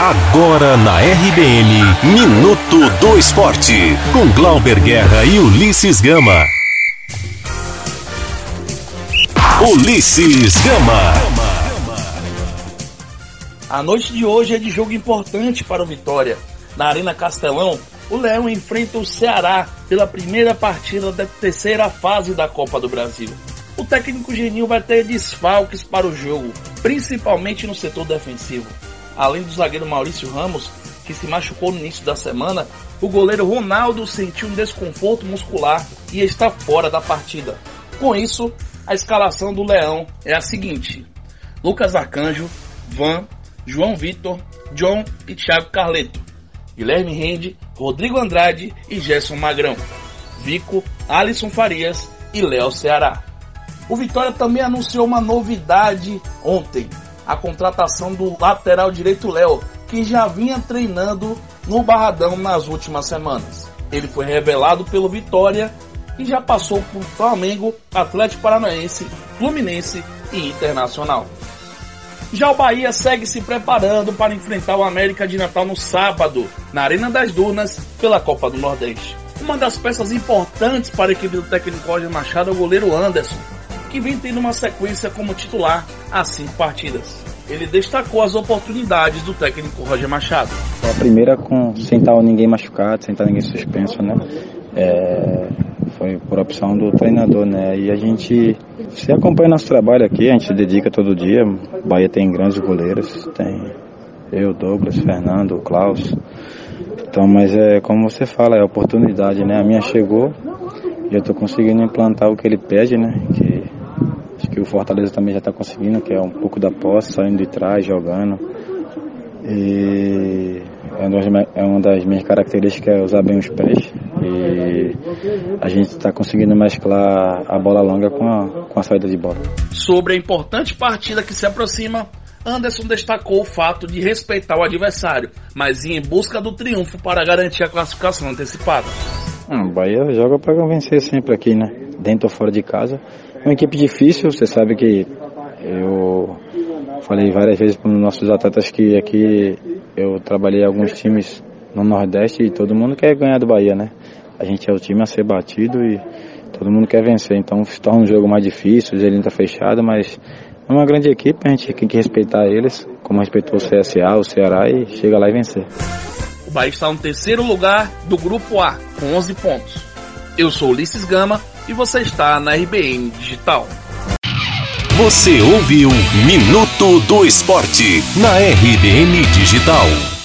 Agora na RBN, Minuto do Esporte, com Glauber Guerra e Ulisses Gama. Ulisses Gama. A noite de hoje é de jogo importante para o Vitória. Na Arena Castelão, o Leão enfrenta o Ceará pela primeira partida da terceira fase da Copa do Brasil. O técnico Genil vai ter desfalques para o jogo, principalmente no setor defensivo. Além do zagueiro Maurício Ramos, que se machucou no início da semana, o goleiro Ronaldo sentiu um desconforto muscular e está fora da partida. Com isso, a escalação do Leão é a seguinte: Lucas Arcanjo, Van, João Vitor, John e Thiago Carleto, Guilherme Rende, Rodrigo Andrade e Gerson Magrão, Vico, Alisson Farias e Léo Ceará. O Vitória também anunciou uma novidade ontem a contratação do lateral direito Léo, que já vinha treinando no Barradão nas últimas semanas. Ele foi revelado pelo Vitória e já passou por Flamengo, Atlético Paranaense, Fluminense e Internacional. Já o Bahia segue se preparando para enfrentar o América de Natal no sábado, na Arena das Dunas, pela Copa do Nordeste. Uma das peças importantes para a equipe do técnico Roger Machado é o goleiro Anderson, que vem tendo uma sequência como titular há cinco partidas. Ele destacou as oportunidades do técnico Roger Machado. A primeira com sem estar ninguém machucado, sem estar ninguém suspenso, né? É, foi por opção do treinador, né? E a gente se acompanha nosso trabalho aqui, a gente se dedica todo dia. Bahia tem grandes goleiros, tem eu, Douglas, Fernando, Klaus. Então, mas é como você fala, é oportunidade, né? A minha chegou e eu estou conseguindo implantar o que ele pede, né? Que que o Fortaleza também já está conseguindo, que é um pouco da posse, saindo de trás, jogando. E é uma, das, é minhas características é usar bem os pés. E a gente está conseguindo mesclar a bola longa com a, com a saída de bola. Sobre a importante partida que se aproxima, Anderson destacou o fato de respeitar o adversário, mas ir em busca do triunfo para garantir a classificação antecipada. Ah, o Bahia joga para vencer sempre aqui, né? Dentro ou fora de casa. Uma equipe difícil, você sabe que eu falei várias vezes para os nossos atletas que aqui eu trabalhei alguns times no Nordeste e todo mundo quer ganhar do Bahia, né? A gente é o time a ser batido e todo mundo quer vencer, então se torna um jogo mais difícil, ele está fechado, mas é uma grande equipe, a gente tem que respeitar eles, como respeitou o CSA, o Ceará e chega lá e vencer. O Bahia está no terceiro lugar do Grupo A, com 11 pontos. Eu sou Ulisses Gama e você está na RBN Digital. Você ouviu Minuto do Esporte na RBN Digital.